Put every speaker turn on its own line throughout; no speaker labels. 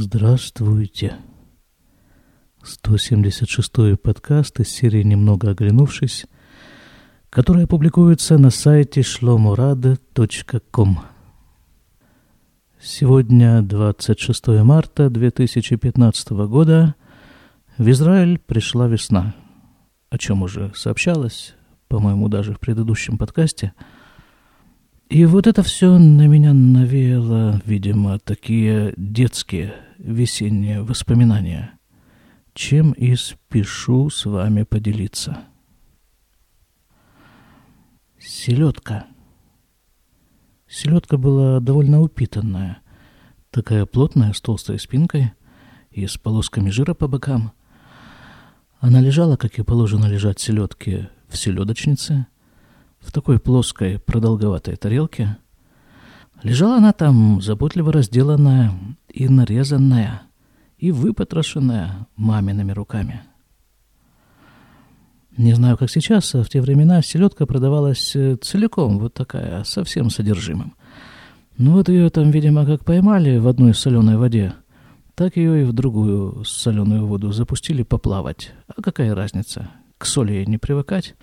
Здравствуйте. 176-й подкаст из серии «Немного оглянувшись», которая публикуется на сайте shlomorada.com. Сегодня 26 марта 2015 года. В Израиль пришла весна, о чем уже сообщалось, по-моему, даже в предыдущем подкасте – и вот это все на меня навеяло, видимо, такие детские весенние воспоминания, чем и спешу с вами поделиться. Селедка. Селедка была довольно упитанная, такая плотная, с толстой спинкой и с полосками жира по бокам. Она лежала, как и положено лежать селедке, в селедочнице – в такой плоской продолговатой тарелке. Лежала она там, заботливо разделанная и нарезанная, и выпотрошенная мамиными руками. Не знаю, как сейчас, а в те времена селедка продавалась э, целиком, вот такая, со всем содержимым. Ну вот ее там, видимо, как поймали в одной соленой воде, так ее и в другую соленую воду запустили поплавать. А какая разница? К соли не привыкать.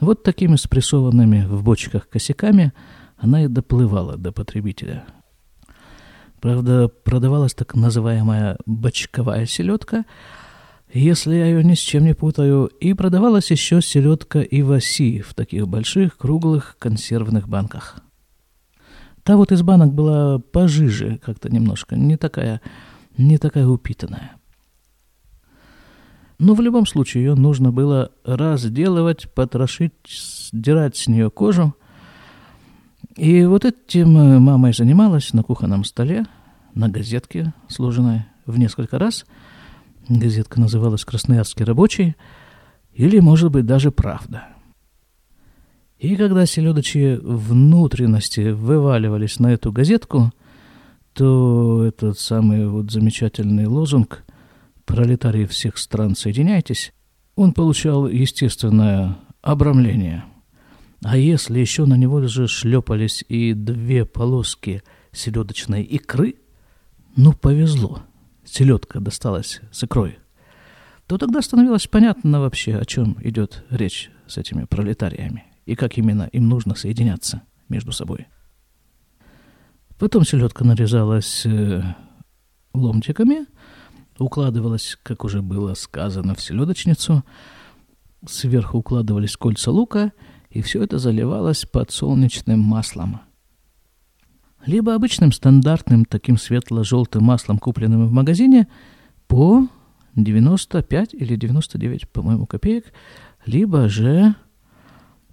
Вот такими спрессованными в бочках косяками она и доплывала до потребителя. Правда, продавалась так называемая бочковая селедка, если я ее ни с чем не путаю, и продавалась еще селедка Иваси в таких больших круглых консервных банках. Та вот из банок была пожиже как-то немножко, не такая, не такая упитанная. Но в любом случае ее нужно было разделывать, потрошить, сдирать с нее кожу. И вот этим мама и занималась на кухонном столе, на газетке, сложенной в несколько раз. Газетка называлась «Красноярский рабочий» или, может быть, даже «Правда». И когда селедочьи внутренности вываливались на эту газетку, то этот самый вот замечательный лозунг пролетарии всех стран, соединяйтесь, он получал естественное обрамление. А если еще на него же шлепались и две полоски селедочной икры, ну, повезло, селедка досталась с икрой, то тогда становилось понятно вообще, о чем идет речь с этими пролетариями и как именно им нужно соединяться между собой. Потом селедка нарезалась э, ломтиками – укладывалась, как уже было сказано, в селедочницу, сверху укладывались кольца лука, и все это заливалось подсолнечным маслом. Либо обычным стандартным таким светло-желтым маслом, купленным в магазине, по 95 или 99, по-моему, копеек, либо же,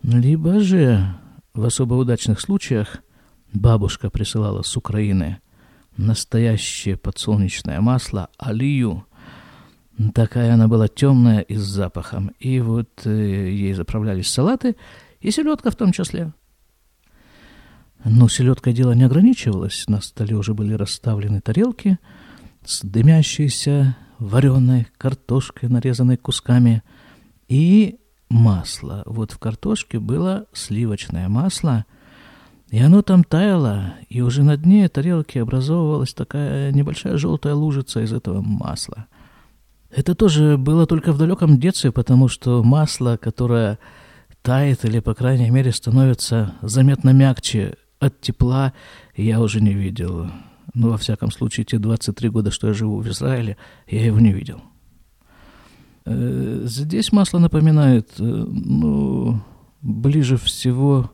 либо же в особо удачных случаях бабушка присылала с Украины – настоящее подсолнечное масло, алию. Такая она была темная и с запахом. И вот э, ей заправлялись салаты, и селедка в том числе. Но селедкой дело не ограничивалось. На столе уже были расставлены тарелки с дымящейся вареной картошкой, нарезанной кусками, и масло. Вот в картошке было сливочное масло – и оно там таяло, и уже на дне тарелки образовывалась такая небольшая желтая лужица из этого масла. Это тоже было только в далеком детстве, потому что масло, которое тает или, по крайней мере, становится заметно мягче от тепла, я уже не видел. Ну, во всяком случае, те 23 года, что я живу в Израиле, я его не видел. Э, здесь масло напоминает, э, ну, ближе всего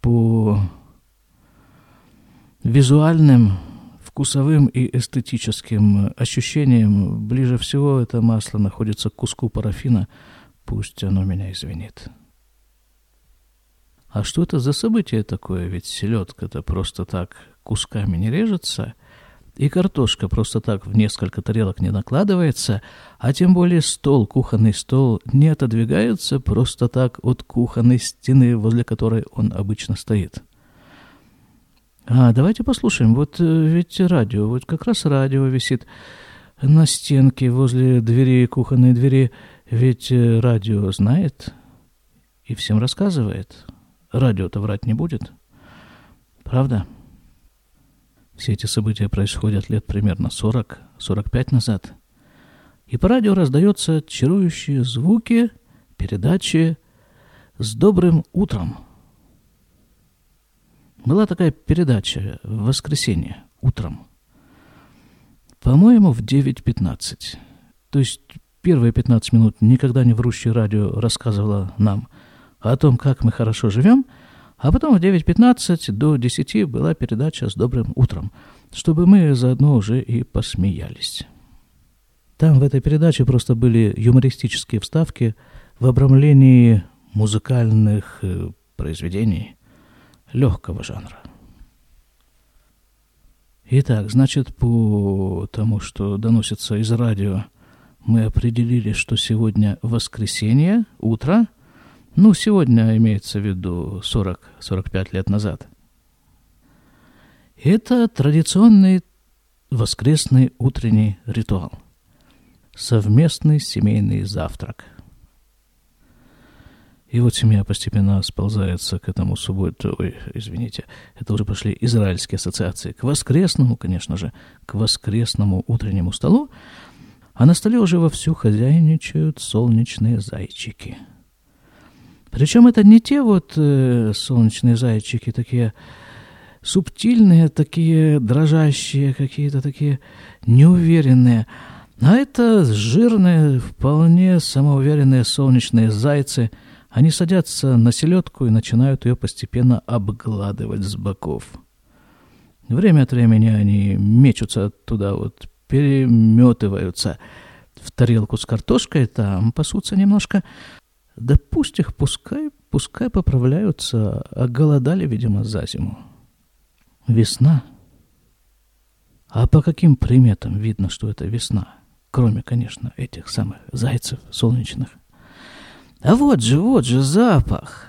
по визуальным, вкусовым и эстетическим ощущениям ближе всего это масло находится к куску парафина, пусть оно меня извинит. А что это за событие такое? Ведь селедка-то просто так кусками не режется, и картошка просто так в несколько тарелок не накладывается, а тем более стол, кухонный стол, не отодвигается просто так от кухонной стены, возле которой он обычно стоит. А, давайте послушаем. Вот э, ведь радио, вот как раз радио висит на стенке возле двери, кухонной двери. Ведь э, радио знает и всем рассказывает. Радио-то врать не будет. Правда? Все эти события происходят лет примерно 40-45 назад. И по радио раздаются чарующие звуки передачи «С добрым утром». Была такая передача в воскресенье утром. По-моему, в 9.15. То есть первые 15 минут никогда не врущее радио рассказывала нам о том, как мы хорошо живем, а потом в 9.15 до 10 была передача «С добрым утром», чтобы мы заодно уже и посмеялись. Там в этой передаче просто были юмористические вставки в обрамлении музыкальных э, произведений легкого жанра. Итак, значит, по тому, что доносится из радио, мы определили, что сегодня воскресенье, утро. Ну, сегодня имеется в виду 40-45 лет назад. Это традиционный воскресный утренний ритуал. Совместный семейный завтрак – и вот семья постепенно сползается к этому субботу, ой, извините, это уже пошли израильские ассоциации, к воскресному, конечно же, к воскресному утреннему столу, а на столе уже вовсю хозяйничают солнечные зайчики. Причем это не те вот э, солнечные зайчики, такие субтильные, такие дрожащие, какие-то такие неуверенные, а это жирные, вполне самоуверенные солнечные зайцы – они садятся на селедку и начинают ее постепенно обгладывать с боков. Время от времени они мечутся туда, вот, переметываются в тарелку с картошкой, там пасутся немножко. Да пусть их, пускай, пускай поправляются, оголодали, видимо, за зиму. Весна. А по каким приметам видно, что это весна? Кроме, конечно, этих самых зайцев солнечных. А вот же, вот же запах.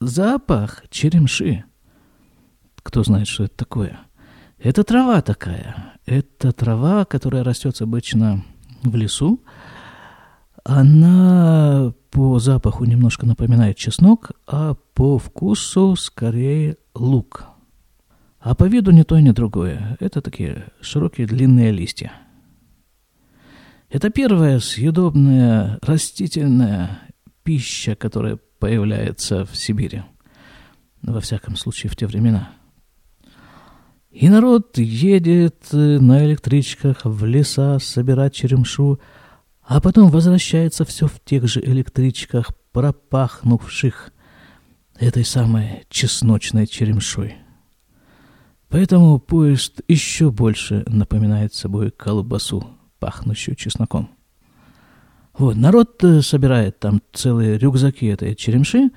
Запах черемши. Кто знает, что это такое? Это трава такая. Это трава, которая растет обычно в лесу. Она по запаху немножко напоминает чеснок, а по вкусу скорее лук. А по виду ни то, ни другое. Это такие широкие длинные листья. Это первая съедобная растительная пища, которая появляется в Сибири. Во всяком случае, в те времена. И народ едет на электричках в леса собирать черемшу, а потом возвращается все в тех же электричках, пропахнувших этой самой чесночной черемшой. Поэтому поезд еще больше напоминает собой колбасу, пахнущую чесноком. Вот, народ собирает там целые рюкзаки этой черемши,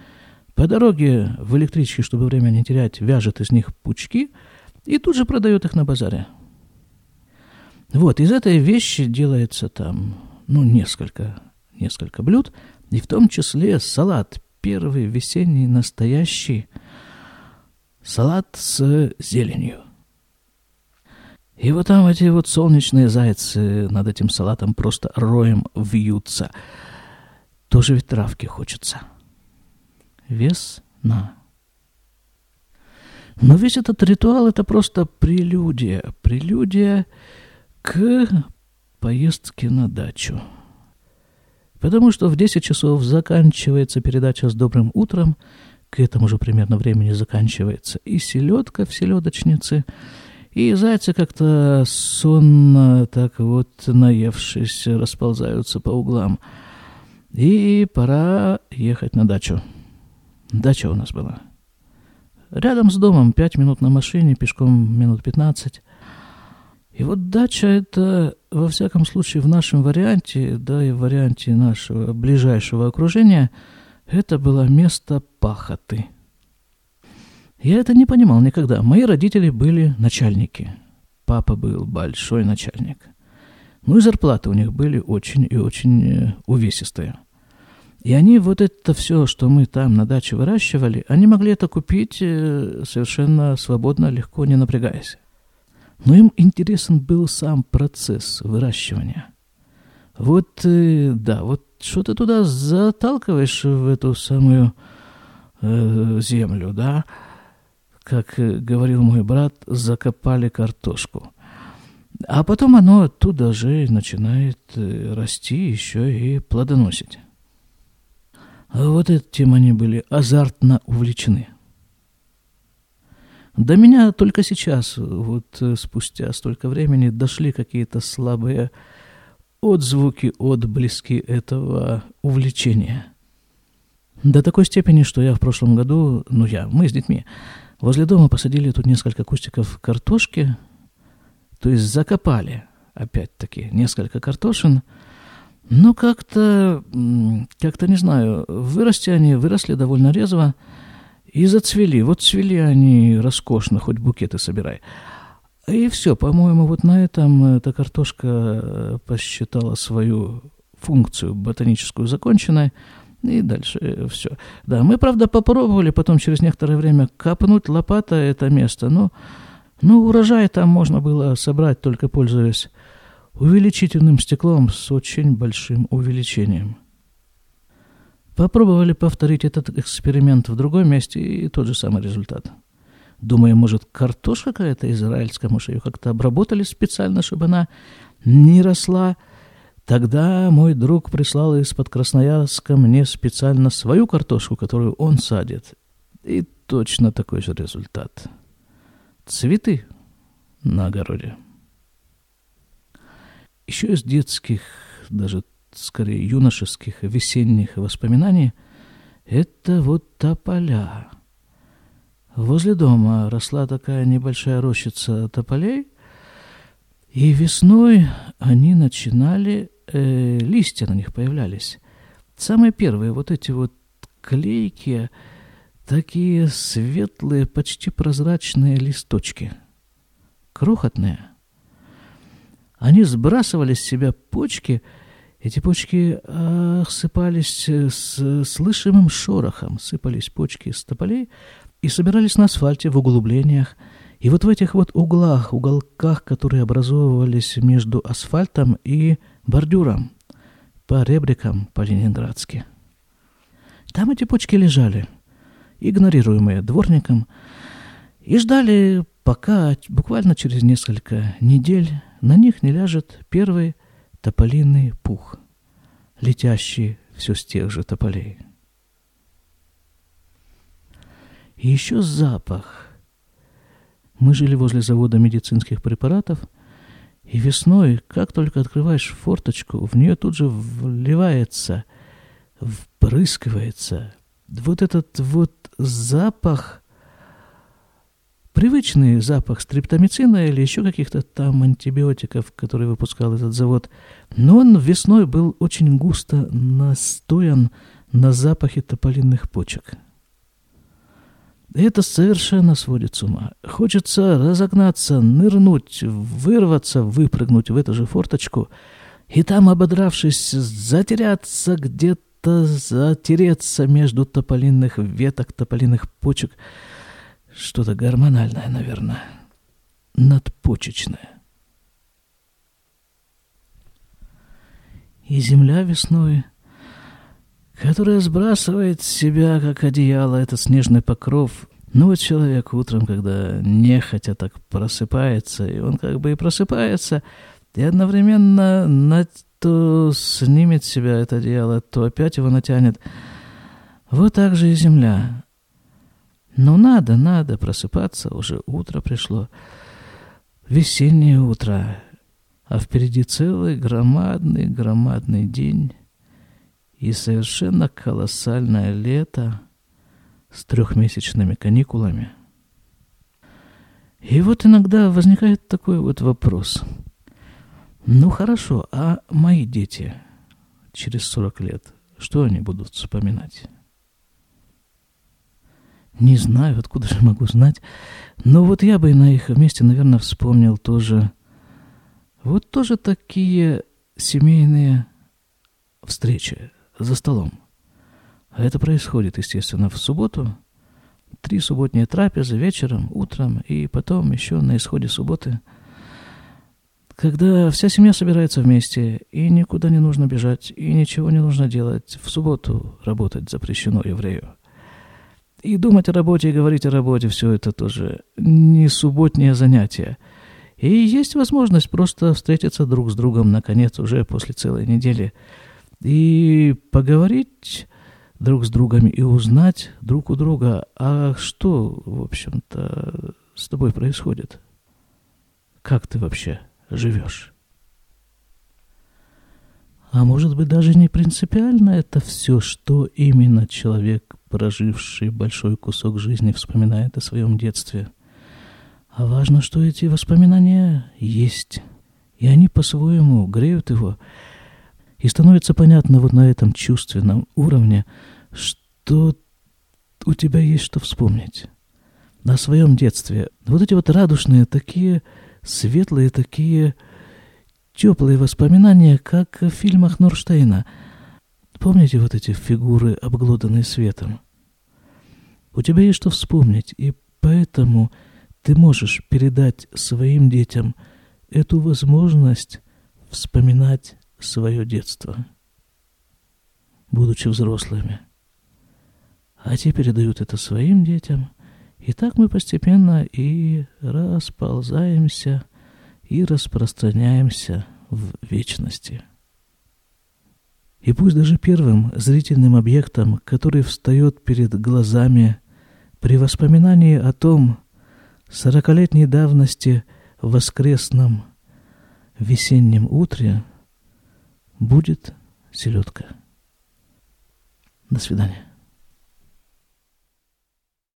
по дороге в электричке, чтобы время не терять, вяжет из них пучки и тут же продает их на базаре. Вот, из этой вещи делается там, ну, несколько, несколько блюд, и в том числе салат, первый весенний настоящий салат с зеленью. И вот там эти вот солнечные зайцы над этим салатом просто роем вьются. Тоже ведь травки хочется. Весна. Но весь этот ритуал — это просто прелюдия. Прелюдия к поездке на дачу. Потому что в 10 часов заканчивается передача с добрым утром, к этому же примерно времени заканчивается и селедка в селедочнице — и зайцы как-то сонно, так вот, наевшись, расползаются по углам. И пора ехать на дачу. Дача у нас была. Рядом с домом, пять минут на машине, пешком минут пятнадцать. И вот дача это, во всяком случае, в нашем варианте, да и в варианте нашего ближайшего окружения, это было место пахоты – я это не понимал никогда. Мои родители были начальники. Папа был большой начальник. Ну и зарплаты у них были очень и очень э, увесистые. И они вот это все, что мы там на даче выращивали, они могли это купить э, совершенно свободно, легко, не напрягаясь. Но им интересен был сам процесс выращивания. Вот, э, да, вот что ты туда заталкиваешь в эту самую э, землю, да, как говорил мой брат, закопали картошку. А потом оно оттуда же начинает э, расти еще и плодоносить. Вот этим они были азартно увлечены. До меня только сейчас, вот э, спустя столько времени, дошли какие-то слабые отзвуки, отблески этого увлечения. До такой степени, что я в прошлом году, ну я, мы с детьми, возле дома посадили тут несколько кустиков картошки, то есть закопали, опять-таки, несколько картошин, но как-то, как-то не знаю, вырасти они, выросли довольно резво и зацвели. Вот цвели они роскошно, хоть букеты собирай. И все, по-моему, вот на этом эта картошка э, посчитала свою функцию ботаническую законченной, и дальше э, все. Да, мы, правда, попробовали потом через некоторое время копнуть лопатой это место, но, но урожай там можно было собрать, только пользуясь увеличительным стеклом с очень большим увеличением. Попробовали повторить этот эксперимент в другом месте, и тот же самый результат – Думаю, может, картошка какая-то израильская, может, ее как-то обработали специально, чтобы она не росла. Тогда мой друг прислал из-под Красноярска мне специально свою картошку, которую он садит. И точно такой же результат. Цветы на огороде. Еще из детских, даже скорее юношеских, весенних воспоминаний, это вот тополя – Возле дома росла такая небольшая рощица тополей, и весной они начинали, э, листья на них появлялись. Самые первые вот эти вот клейкие, такие светлые, почти прозрачные листочки. Крохотные. Они сбрасывали с себя почки, эти почки осыпались с слышимым шорохом, сыпались почки с тополей, и собирались на асфальте в углублениях. И вот в этих вот углах, уголках, которые образовывались между асфальтом и бордюром, по ребрикам по-ленинградски. Там эти почки лежали, игнорируемые дворником, и ждали, пока буквально через несколько недель на них не ляжет первый тополиный пух, летящий все с тех же тополей. И еще запах. Мы жили возле завода медицинских препаратов, и весной, как только открываешь форточку, в нее тут же вливается, впрыскивается вот этот вот запах, привычный запах стриптомицина или еще каких-то там антибиотиков, которые выпускал этот завод, но он весной был очень густо настоян на запахе тополинных почек. Это совершенно сводит с ума. Хочется разогнаться, нырнуть, вырваться, выпрыгнуть в эту же форточку и там, ободравшись, затеряться где-то, затереться между тополинных веток, тополиных почек. Что-то гормональное, наверное, надпочечное. И земля весной — которая сбрасывает с себя, как одеяло, этот снежный покров. Ну вот человек утром, когда нехотя так просыпается, и он как бы и просыпается, и одновременно на то снимет себя это одеяло, то опять его натянет. Вот так же и земля. Но надо, надо просыпаться, уже утро пришло. Весеннее утро, а впереди целый громадный, громадный день и совершенно колоссальное лето с трехмесячными каникулами. И вот иногда возникает такой вот вопрос. Ну хорошо, а мои дети через 40 лет, что они будут вспоминать? Не знаю, откуда же могу знать. Но вот я бы на их месте, наверное, вспомнил тоже... Вот тоже такие семейные встречи за столом. Это происходит, естественно, в субботу. Три субботние трапезы вечером, утром и потом еще на исходе субботы. Когда вся семья собирается вместе, и никуда не нужно бежать, и ничего не нужно делать, в субботу работать запрещено еврею. И думать о работе, и говорить о работе, все это тоже не субботнее занятие. И есть возможность просто встретиться друг с другом, наконец, уже после целой недели, и поговорить друг с другом и узнать друг у друга, а что, в общем-то, с тобой происходит? Как ты вообще живешь? А может быть, даже не принципиально это все, что именно человек, проживший большой кусок жизни, вспоминает о своем детстве. А важно, что эти воспоминания есть. И они по-своему греют его. И становится понятно вот на этом чувственном уровне, что у тебя есть что вспомнить. На своем детстве. Вот эти вот радушные, такие светлые, такие теплые воспоминания, как в фильмах Норштейна. Помните вот эти фигуры, обглоданные светом? У тебя есть что вспомнить, и поэтому ты можешь передать своим детям эту возможность вспоминать свое детство, будучи взрослыми. А те передают это своим детям, и так мы постепенно и расползаемся – и распространяемся в вечности. И пусть даже первым зрительным объектом, который встает перед глазами при воспоминании о том сорокалетней давности воскресном весеннем утре, будет селедка. До свидания.